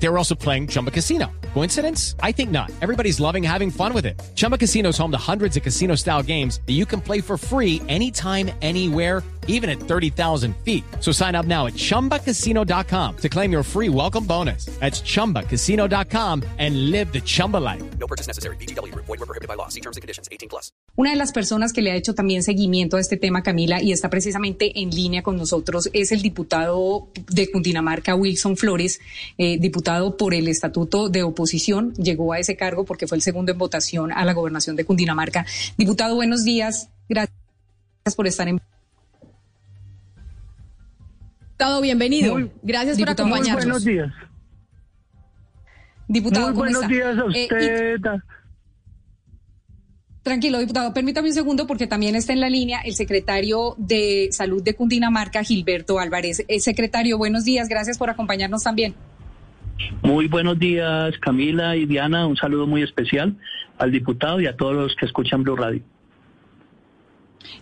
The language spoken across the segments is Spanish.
They were also playing Chumba Casino. Coincidence? I think not. Everybody's loving having fun with it. Chumba Casino is home to hundreds of casino style games that you can play for free anytime, anywhere, even at 30,000 feet. So sign up now at chumbacasino.com to claim your free welcome bonus. That's chumbacasino.com and live the Chumba life. No purchase necessary. BGW. Void were prohibited by law. See terms and conditions. 18 plus. Una de las personas que le ha hecho también seguimiento a este tema, Camila, y está precisamente en línea con nosotros, es el diputado de Cundinamarca, Wilson Flores, eh, diputado por el Estatuto de Oposición. Llegó a ese cargo porque fue el segundo en votación a la gobernación de Cundinamarca. Diputado, buenos días. Gracias por estar en. Diputado, bienvenido. Muy- Gracias por Diputado, muy acompañarnos. buenos días. Diputado, Muy ¿cómo buenos está? días a Eh, y- usted. Tranquilo, diputado. Permítame un segundo porque también está en la línea el secretario de Salud de Cundinamarca, Gilberto Álvarez. Eh, secretario, buenos días. Gracias por acompañarnos también. Muy buenos días, Camila y Diana. Un saludo muy especial al diputado y a todos los que escuchan Blue Radio.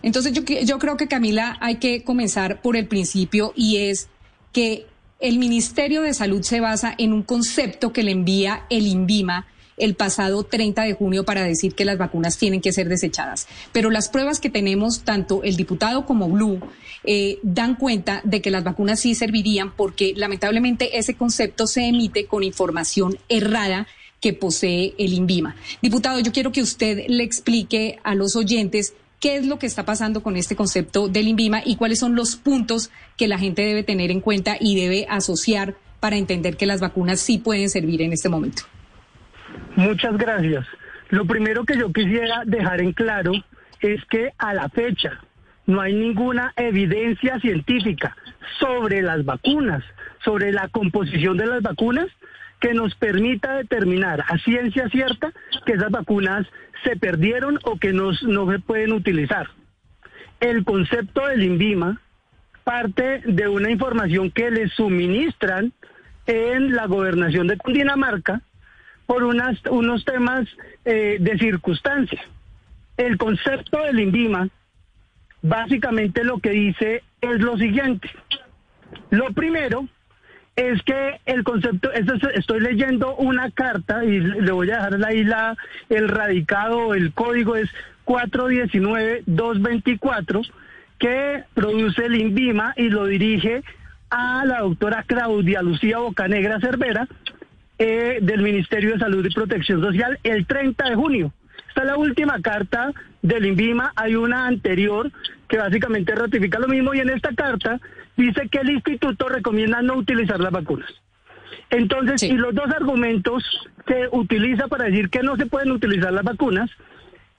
Entonces yo, yo creo que Camila hay que comenzar por el principio y es que el Ministerio de Salud se basa en un concepto que le envía el INVIMA el pasado 30 de junio para decir que las vacunas tienen que ser desechadas. Pero las pruebas que tenemos, tanto el diputado como Blue, eh, dan cuenta de que las vacunas sí servirían porque lamentablemente ese concepto se emite con información errada que posee el INVIMA. Diputado, yo quiero que usted le explique a los oyentes qué es lo que está pasando con este concepto del INVIMA y cuáles son los puntos que la gente debe tener en cuenta y debe asociar para entender que las vacunas sí pueden servir en este momento. Muchas gracias. Lo primero que yo quisiera dejar en claro es que a la fecha no hay ninguna evidencia científica sobre las vacunas, sobre la composición de las vacunas que nos permita determinar a ciencia cierta que esas vacunas se perdieron o que nos- no se pueden utilizar. El concepto del INVIMA parte de una información que le suministran en la gobernación de Cundinamarca por unas, unos temas eh, de circunstancia. El concepto del INVIMA básicamente lo que dice es lo siguiente. Lo primero es que el concepto, esto es- estoy leyendo una carta y le voy a dejar ahí la, el radicado, el código es 419-224, que produce el INVIMA y lo dirige a la doctora Claudia Lucía Bocanegra Cervera, eh, del Ministerio de Salud y Protección Social el 30 de junio. Esta es la última carta del INVIMA. Hay una anterior que básicamente ratifica lo mismo y en esta carta dice que el instituto recomienda no utilizar las vacunas. Entonces, Sí. y los dos argumentos que utiliza para decir que no se pueden utilizar las vacunas,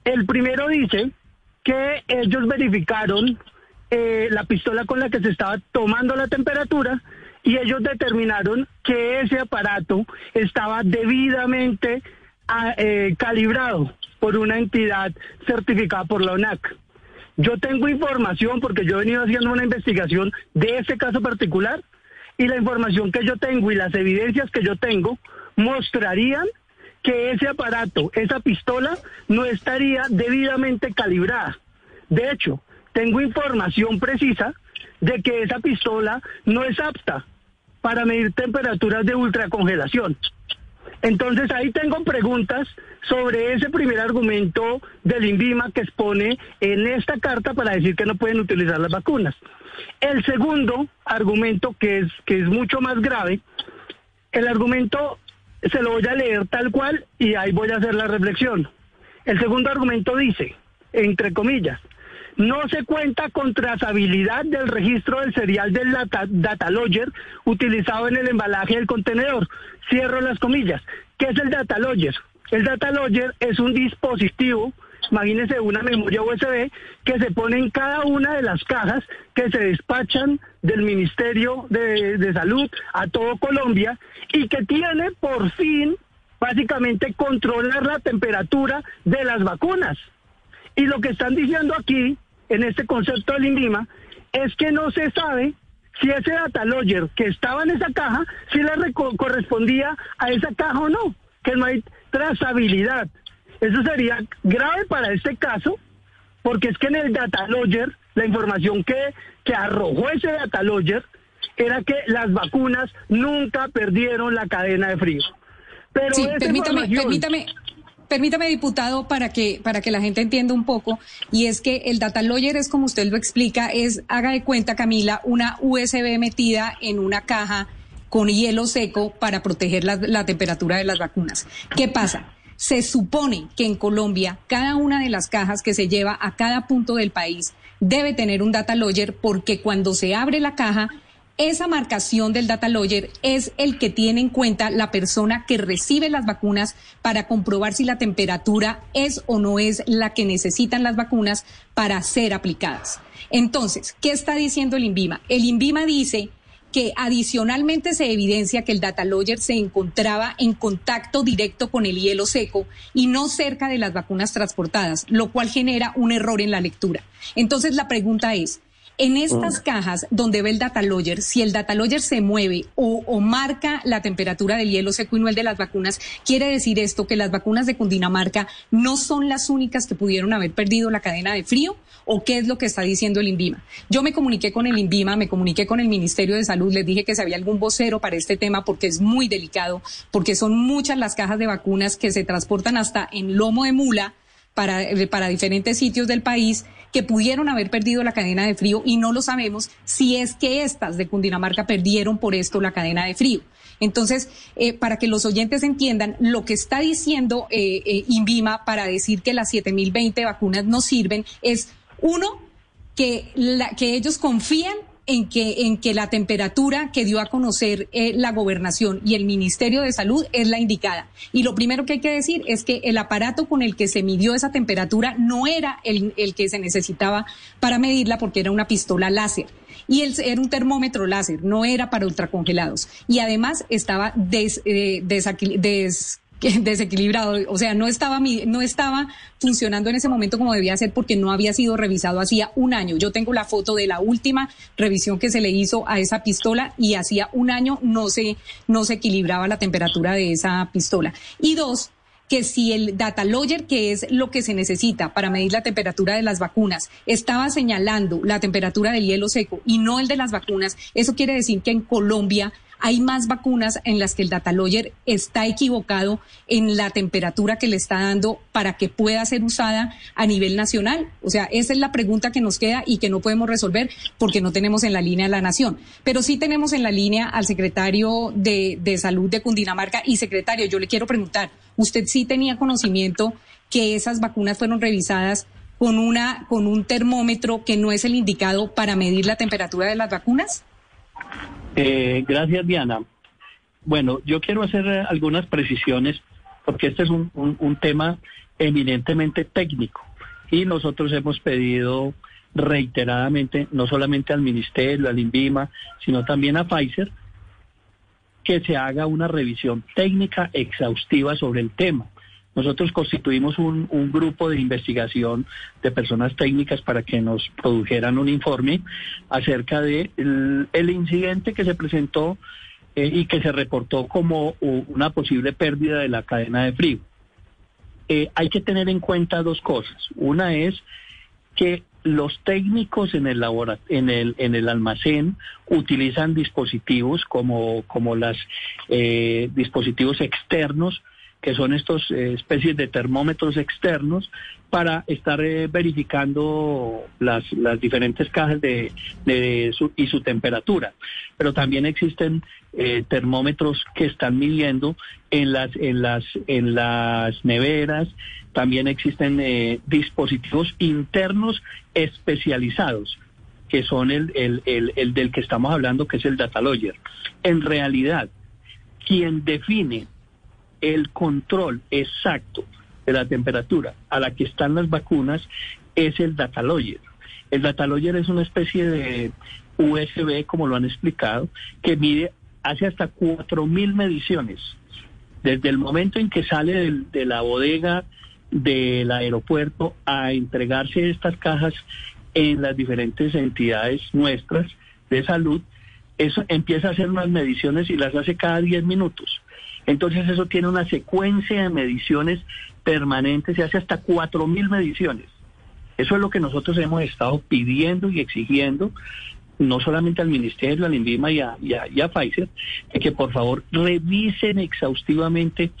el primero dice que ellos verificaron eh, la pistola con la que se estaba tomando la temperatura y ellos determinaron que ese aparato estaba debidamente ah, eh, calibrado por una entidad certificada por la ONAC. Yo tengo información porque yo he venido haciendo una investigación de ese caso particular y la información que yo tengo y las evidencias que yo tengo mostrarían que ese aparato, esa pistola, no estaría debidamente calibrada. De hecho, tengo información precisa de que esa pistola no es apta para medir temperaturas de ultracongelación. Entonces ahí tengo preguntas sobre ese primer argumento del INVIMA que expone en esta carta para decir que no pueden utilizar las vacunas. El segundo argumento que es que es mucho más grave, el argumento se lo voy a leer tal cual y ahí voy a hacer la reflexión. El segundo argumento dice, entre comillas, no se cuenta con trazabilidad del registro del serial del data, data logger utilizado en el embalaje del contenedor. Cierro las comillas. ¿Qué es el data logger? El data logger es un dispositivo, imagínense una memoria USB, que se pone en cada una de las cajas que se despachan del Ministerio de, de Salud a todo Colombia y que tiene por fin básicamente controlar la temperatura de las vacunas. Y lo que están diciendo aquí, en este concepto del INVIMA, es que no se sabe si ese data logger que estaba en esa caja, si le correspondía a esa caja o no, que no hay trazabilidad. Eso sería grave para este caso, porque es que en el data logger, la información que, que arrojó ese data logger era que las vacunas nunca perdieron la cadena de frío. Pero sí, permítame, permítame, permítame, diputado, para que, para que la gente entienda un poco, y es que el data lawyer es como usted lo explica, es, haga de cuenta, Camila, una USB metida en una caja con hielo seco para proteger la, la temperatura de las vacunas. ¿Qué pasa? Se supone que en Colombia cada una de las cajas que se lleva a cada punto del país debe tener un data lawyer porque cuando se abre la caja esa marcación del data lawyer es el que tiene en cuenta la persona que recibe las vacunas para comprobar si la temperatura es o no es la que necesitan las vacunas para ser aplicadas. Entonces, ¿qué está diciendo el INVIMA? El INVIMA dice que adicionalmente se evidencia que el data lawyer se encontraba en contacto directo con el hielo seco y no cerca de las vacunas transportadas, lo cual genera un error en la lectura. Entonces, la pregunta es, en estas cajas donde ve el data lawyer, si el data lawyer se mueve o, o marca la temperatura del hielo seco y no el de las vacunas, quiere decir esto que las vacunas de Cundinamarca no son las únicas que pudieron haber perdido la cadena de frío o qué es lo que está diciendo el INVIMA. Yo me comuniqué con el INVIMA, me comuniqué con el Ministerio de Salud, les dije que si había algún vocero para este tema porque es muy delicado, porque son muchas las cajas de vacunas que se transportan hasta en lomo de mula para, diferentes sitios del país que pudieron haber perdido la cadena de frío y no lo sabemos si es que estas de Cundinamarca perdieron por esto la cadena de frío. Entonces, eh, para que los oyentes entiendan, lo que está diciendo eh, eh, INVIMA para decir que las 7.020 vacunas no sirven es, uno, que, la, que ellos confían en que, en que la temperatura que dio a conocer eh, la gobernación y el Ministerio de Salud es la indicada. Y lo primero que hay que decir es que el aparato con el que se midió esa temperatura no era el, el que se necesitaba para medirla porque era una pistola láser. Y el, era un termómetro láser, no era para ultracongelados. Y además estaba des, eh, desequilibrado, o sea, no estaba no estaba funcionando en ese momento como debía ser porque no había sido revisado hacía un año. Yo tengo la foto de la última revisión que se le hizo a esa pistola y hacía un año no se no se equilibraba la temperatura de esa pistola. Y dos, que si el data lawyer, que es lo que se necesita para medir la temperatura de las vacunas, estaba señalando la temperatura del hielo seco y no el de las vacunas, eso quiere decir que en Colombia hay más vacunas en las que el data lawyer está equivocado en la temperatura que le está dando para que pueda ser usada a nivel nacional. O sea, esa es la pregunta que nos queda y que no podemos resolver porque no tenemos en la línea a la nación. Pero sí tenemos en la línea al secretario de, de Salud de Cundinamarca y secretario, yo le quiero preguntar, ¿usted sí tenía conocimiento que esas vacunas fueron revisadas con una con un termómetro que no es el indicado para medir la temperatura de las vacunas? Eh, gracias, Diana. Bueno, yo quiero hacer eh, algunas precisiones porque este es un, un- un tema eminentemente técnico y nosotros hemos pedido reiteradamente, no solamente al Ministerio, al INVIMA, sino también a Pfizer, que se haga una revisión técnica exhaustiva sobre el tema. Nosotros constituimos un, un grupo de investigación de personas técnicas para que nos produjeran un informe acerca de el, incidente que se presentó eh, y que se reportó como una posible pérdida de la cadena de frío. Eh, hay que tener en cuenta dos cosas. Una es que los técnicos en el en el en el almacén utilizan dispositivos como como las eh, dispositivos externos que son estos eh, especies de termómetros externos para estar eh, verificando las, las diferentes cajas de, y su temperatura. Pero también existen eh, termómetros que están midiendo en las, en las, en las neveras, también existen dispositivos internos especializados que son el, el, el, el del que estamos hablando, que es el data lawyer. En realidad, quien define el control exacto de la temperatura a la que están las vacunas es el data lawyer. El data lawyer es una especie de USB, como lo han explicado, que mide, hace hasta 4.000 mediciones. Desde el momento en que sale del- de la bodega del aeropuerto a entregarse estas cajas en las diferentes entidades nuestras de salud, eso empieza a hacer unas mediciones y las hace cada 10 minutos. Entonces eso tiene una secuencia de mediciones permanente, se hace hasta 4.000 mediciones. Eso es lo que nosotros hemos estado pidiendo y exigiendo, no solamente al Ministerio, al INVIMA y a, Pfizer, que por favor revisen exhaustivamente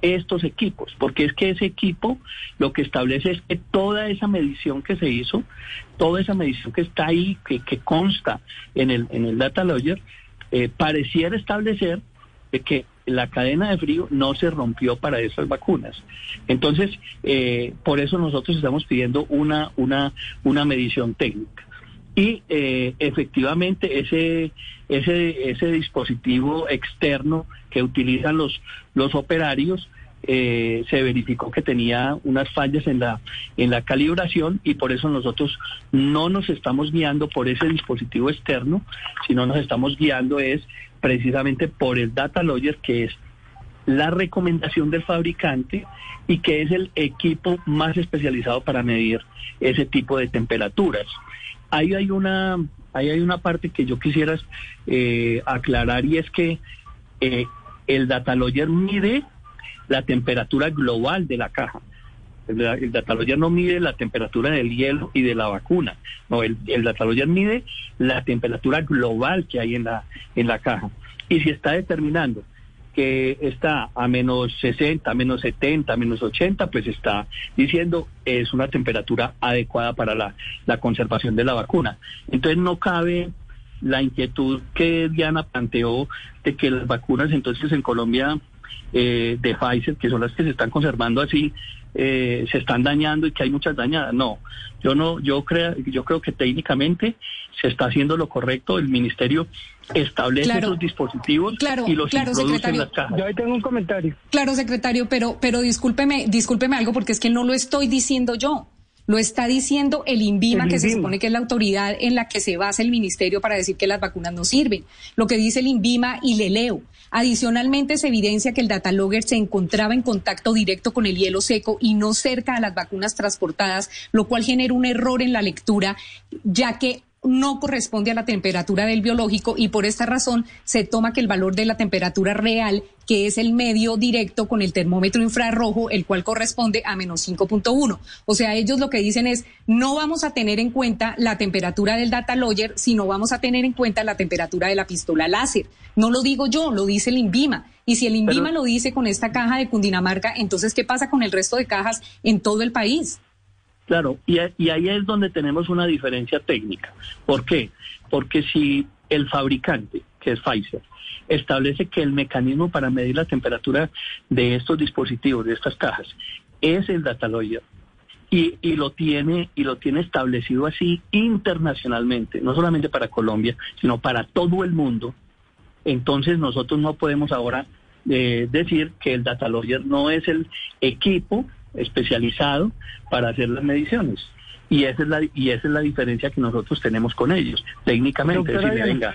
estos equipos, porque es que ese equipo lo que establece es que toda esa medición que se hizo, toda esa medición que está ahí, que, consta en el, en el data lawyer, eh, pareciera establecer que la cadena de frío no se rompió para esas vacunas. Entonces, eh, por eso nosotros estamos pidiendo una, una, una medición técnica. Y eh, efectivamente ese, ese, ese dispositivo externo que utilizan los, los operarios eh, se verificó que tenía unas fallas en la, en la calibración y por eso nosotros no nos estamos guiando por ese dispositivo externo, sino nos estamos guiando es precisamente por el data lawyer que es la recomendación del fabricante y que es el equipo más especializado para medir ese tipo de temperaturas. Ahí hay una, ahí hay una parte que yo quisiera eh, aclarar y es que eh, el data lawyer mide la temperatura global de la caja. El, el no mide la temperatura del hielo y de la vacuna. No, el, el mide la temperatura global que hay en la, en la caja. Y si está determinando que está a menos 60, menos 70, menos 80, pues está diciendo es una temperatura adecuada para la, la conservación de la vacuna. Entonces no cabe la inquietud que Diana planteó de que las vacunas entonces en Colombia eh, de Pfizer, que son las que se están conservando así, eh, se están dañando y que hay muchas dañadas. No, yo no, yo creo, yo creo que técnicamente se está haciendo lo correcto. El ministerio establece Claro. esos dispositivos Claro, y los claro, introduce en secretario. las cajas. Yo ahí tengo un comentario. Claro, secretario, pero, pero discúlpeme, discúlpeme algo porque es que no lo estoy diciendo yo. Lo está diciendo el INVIMA, El que se supone que es la autoridad en la que se basa el ministerio para decir que las vacunas no sirven. Lo que dice el INVIMA y le leo. Adicionalmente se evidencia que el datalogger se encontraba en contacto directo con el hielo seco y no cerca a las vacunas transportadas, lo cual genera un error en la lectura, ya que no corresponde a la temperatura del biológico y por esta razón se toma que el valor de la temperatura real, que es el medio directo con el termómetro infrarrojo, el cual corresponde a menos 5.1. O sea, ellos lo que dicen es, no vamos a tener en cuenta la temperatura del data lawyer, sino vamos a tener en cuenta la temperatura de la pistola láser. No lo digo yo, lo dice el INVIMA. Y si el INVIMA lo dice con esta caja de Cundinamarca, entonces, ¿qué pasa con el resto de cajas en todo el país? Claro, y, y ahí es donde tenemos una diferencia técnica. ¿Por qué? Porque si el fabricante, que es Pfizer, establece que el mecanismo para medir la temperatura de estos dispositivos, de estas cajas, es el Dataloyer, y, y lo tiene y lo tiene establecido así internacionalmente, no solamente para Colombia, sino para todo el mundo, entonces nosotros no podemos ahora eh, decir que el data lawyer no es el equipo especializado para hacer las mediciones. Y esa es la, y esa es la diferencia que nosotros tenemos con ellos, técnicamente. Decirle, venga,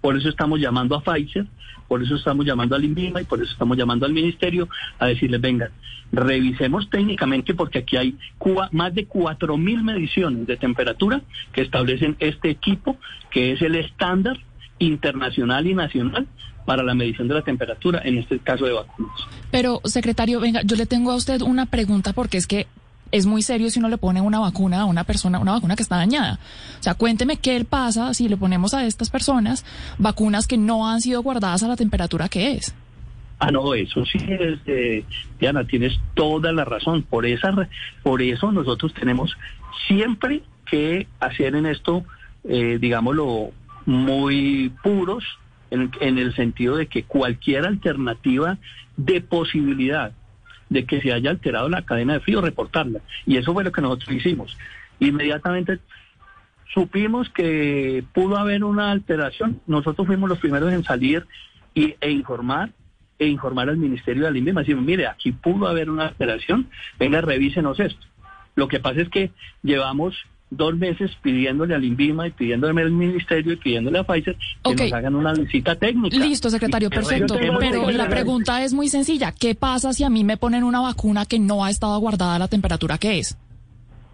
por eso estamos llamando a Pfizer, por eso estamos llamando al INVIMA y por eso estamos llamando al Ministerio a decirles, venga, revisemos técnicamente porque aquí hay cua- más de 4.000 mediciones de temperatura que establecen este equipo, que es el estándar internacional y nacional para la medición de la temperatura, en este caso de vacunas. Pero, secretario, venga, yo le tengo a usted una pregunta porque es que es muy serio si uno le pone una vacuna a una persona, una vacuna que está dañada. O sea, cuénteme qué pasa si le ponemos a estas personas vacunas que no han sido guardadas a la temperatura que es. Ah, no, eso sí es, eh, Diana, tienes toda la razón. Por esa, por eso nosotros tenemos siempre que hacer en esto, eh, digámoslo, muy puros, en, en el sentido de que cualquier alternativa de posibilidad de que se haya alterado la cadena de frío, reportarla. Y eso fue lo que nosotros hicimos. Inmediatamente supimos que pudo haber una alteración. Nosotros fuimos los primeros en salir y, e informar e informar al Ministerio de Alimentación. Decimos, mire, aquí pudo haber una alteración, venga, revísenos esto. Lo que pasa es que llevamos dos meses pidiéndole al INVIMA y pidiéndole al Ministerio y pidiéndole a Pfizer que nos hagan una visita técnica. Listo, secretario, perfecto. Pero la pregunta es muy sencilla. ¿Qué pasa si a mí me ponen una vacuna que no ha estado guardada a la temperatura que es?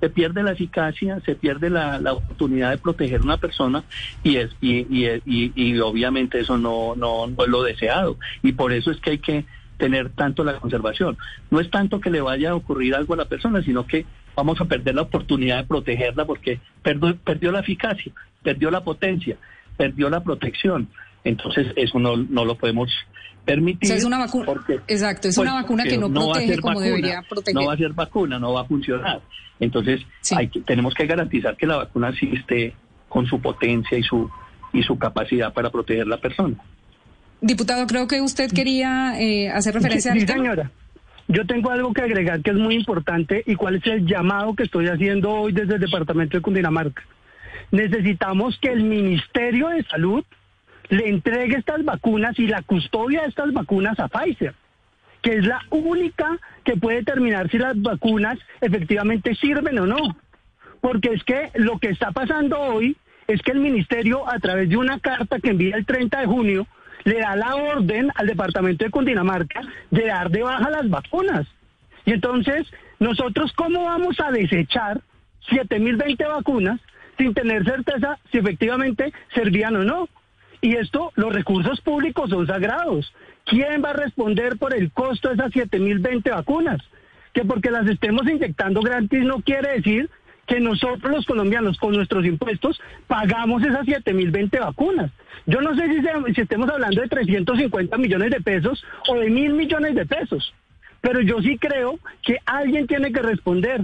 se pierde la eficacia, se pierde la, la oportunidad de proteger a una persona y es y, y, y, y obviamente eso no, no, no es lo deseado y por eso es que hay que tener tanto la conservación. No es tanto que le vaya a ocurrir algo a la persona, sino que vamos a perder la oportunidad de protegerla porque perdió, perdió la eficacia, perdió la potencia, perdió la protección. Entonces eso no, no lo podemos permitir. es una vacuna. exacto, es una pues, vacuna que no, protege como debería proteger. No va a ser vacuna, no va a funcionar. Entonces hay que, tenemos que garantizar que la vacuna sí esté con su potencia y su y su capacidad para proteger a la persona. Diputado, creo que usted quería eh, hacer referencia a... Sí, señora. Yo tengo algo que agregar que es muy importante y cuál es el llamado que estoy haciendo hoy desde el departamento de Cundinamarca. Necesitamos que el Ministerio de Salud le entregue estas vacunas y la custodia de estas vacunas a Pfizer, que es la única que puede determinar si las vacunas efectivamente sirven o no. Porque es que lo que está pasando hoy es que el ministerio, a través de una carta que envía el 30 de junio, le da la orden al departamento de Cundinamarca de dar de baja las vacunas. Y entonces, nosotros, ¿cómo vamos a desechar 7.020 vacunas sin tener certeza si efectivamente servían o no? Y esto, los recursos públicos son sagrados. ¿Quién va a responder por el costo de esas 7.020 vacunas? Que porque las estemos inyectando gratis no quiere decir que nosotros los colombianos con nuestros impuestos pagamos esas 7.020 vacunas. Yo no sé si, si estemos hablando de 350 millones de pesos o de mil millones de pesos, pero yo sí creo que alguien tiene que responder.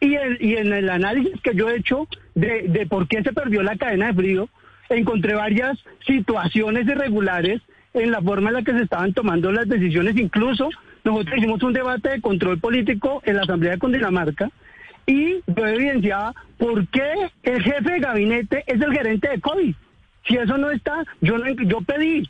Y, y en el análisis que yo he hecho de, de por qué se perdió la cadena de frío, encontré varias situaciones irregulares en la forma en la que se estaban tomando las decisiones. Incluso nosotros hicimos un debate de control político en la Asamblea de Cundinamarca y yo evidenciaba por qué el jefe de gabinete es el gerente de COVID. Si eso no está, yo, yo pedí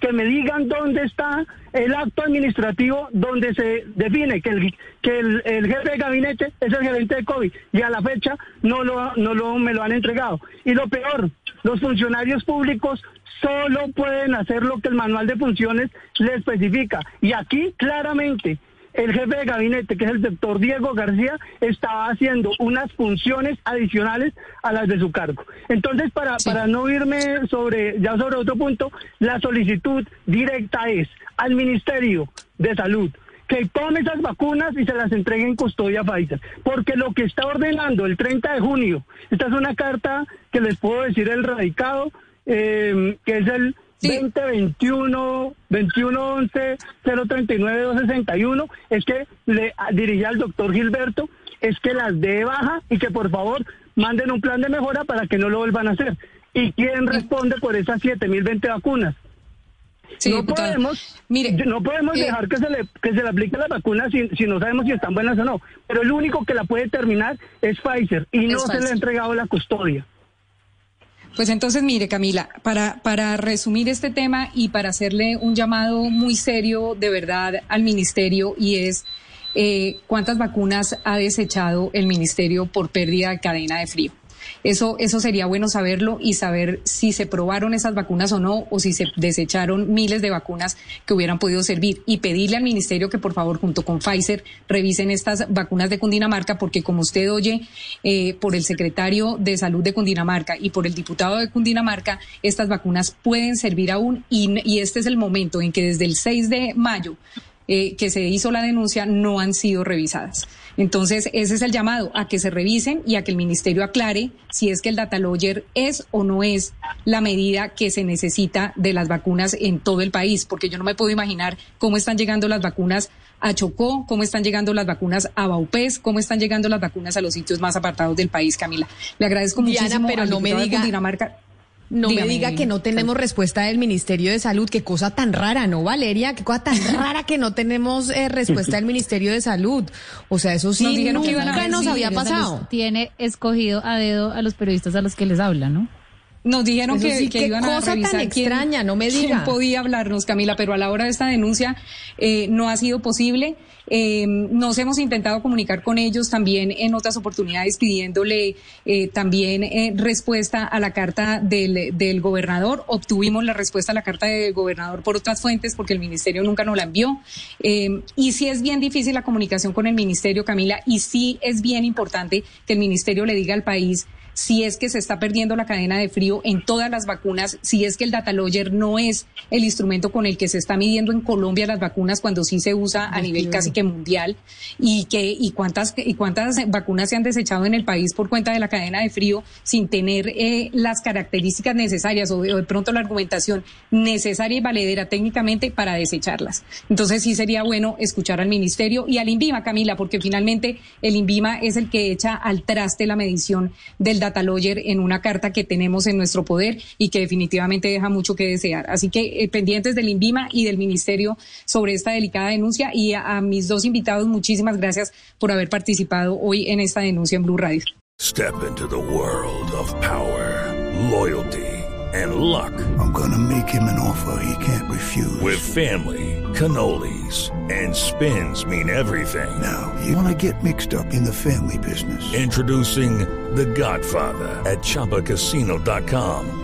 que me digan dónde está el acto administrativo donde se define que el que el, jefe de gabinete es el gerente de COVID y a la fecha no lo no lo me lo han entregado y lo peor los funcionarios públicos solo pueden hacer lo que el manual de funciones le especifica y aquí claramente el jefe de gabinete, que es el doctor Diego García, estaba haciendo unas funciones adicionales a las de su cargo. Entonces, para, para no irme sobre, ya sobre otro punto, la solicitud directa es al Ministerio de Salud que tome esas vacunas y se las entregue en custodia a Pfizer. Porque lo que está ordenando el 30 de junio, esta es una carta que les puedo decir el radicado, eh, que es el 2021 2111 039 261 es que le dirige al doctor Gilberto es que las dé baja y que por favor manden un plan de mejora para que no lo vuelvan a hacer. ¿Y quién responde por esas 7020 vacunas? no, podemos, mire, no podemos eh, dejar que se le que se le aplique la vacuna si, si no sabemos si están buenas o no. Pero el único que la puede terminar es Pfizer y no se le ha entregado la custodia. Pues entonces, mire, Camila, para, para resumir este tema y para hacerle un llamado muy serio de verdad al ministerio y es eh, cuántas vacunas ha desechado el ministerio por pérdida de cadena de frío. Eso, eso sería bueno saberlo y saber si se probaron esas vacunas o no, o si se desecharon miles de vacunas que hubieran podido servir. Y pedirle al ministerio que por favor, junto con Pfizer, revisen estas vacunas de Cundinamarca, porque como usted oye eh, por el secretario de Salud de Cundinamarca y por el diputado de Cundinamarca, estas vacunas pueden servir aún y, y este es el momento en que desde el 6 de mayo eh, que se hizo la denuncia no han sido revisadas. Entonces, ese es el llamado a que se revisen y a que el ministerio aclare si es que el data lawyer es o no es la medida que se necesita de las vacunas en todo el país, porque yo no me puedo imaginar cómo están llegando las vacunas a Chocó, cómo están llegando las vacunas a Baupés, cómo están llegando las vacunas a los sitios más apartados del país, Camila. Le agradezco muchísimo pero no me diga... Dinamarca. No me diga que no tenemos respuesta del Ministerio de Salud. Qué cosa tan rara, ¿no, Valeria? Qué cosa tan rara que no tenemos eh, respuesta del Ministerio de Salud. O sea, eso sí nunca nos había pasado. Tiene escogido a dedo a los periodistas a los que les habla, ¿no? Nos dijeron que, sí, que iban a revisar tan extraña, no me diga. podía hablarnos, Camila, pero a la hora de esta denuncia eh, no ha sido posible Eh, nos hemos intentado comunicar con ellos también en otras oportunidades pidiéndole eh, también eh, respuesta a la carta del, del, gobernador. Obtuvimos la respuesta a la carta del gobernador por otras fuentes porque el ministerio nunca nos la envió. y sí es bien difícil la comunicación con el ministerio, Camila, y sí es bien importante que el ministerio le diga al país si es que se está perdiendo la cadena de frío en todas las vacunas, si es que el data logger no es el instrumento con el que se está midiendo en Colombia las vacunas cuando sí se usa a nivel casi mundial y que y cuántas y cuántas vacunas se han desechado en el país por cuenta de la cadena de frío sin tener eh, las características necesarias o de, pronto la argumentación necesaria y valedera técnicamente para desecharlas. Entonces sí sería bueno escuchar al ministerio y al INVIMA, Camila, porque finalmente el INVIMA es el que echa al traste la medición del data lawyer en una carta que tenemos en nuestro poder y que definitivamente deja mucho que desear. Así que eh, pendientes del INVIMA y del Ministerio sobre esta delicada denuncia y a, mis dos invitados, muchísimas gracias por haber participado hoy en esta denuncia en Blue Radio. Step into the world of power, loyalty and luck. I'm gonna make him an offer he can't refuse. With family, cannolis and spins mean everything. Now, you wanna get mixed up in the family business. Introducing The Godfather at ChumbaCasino.com.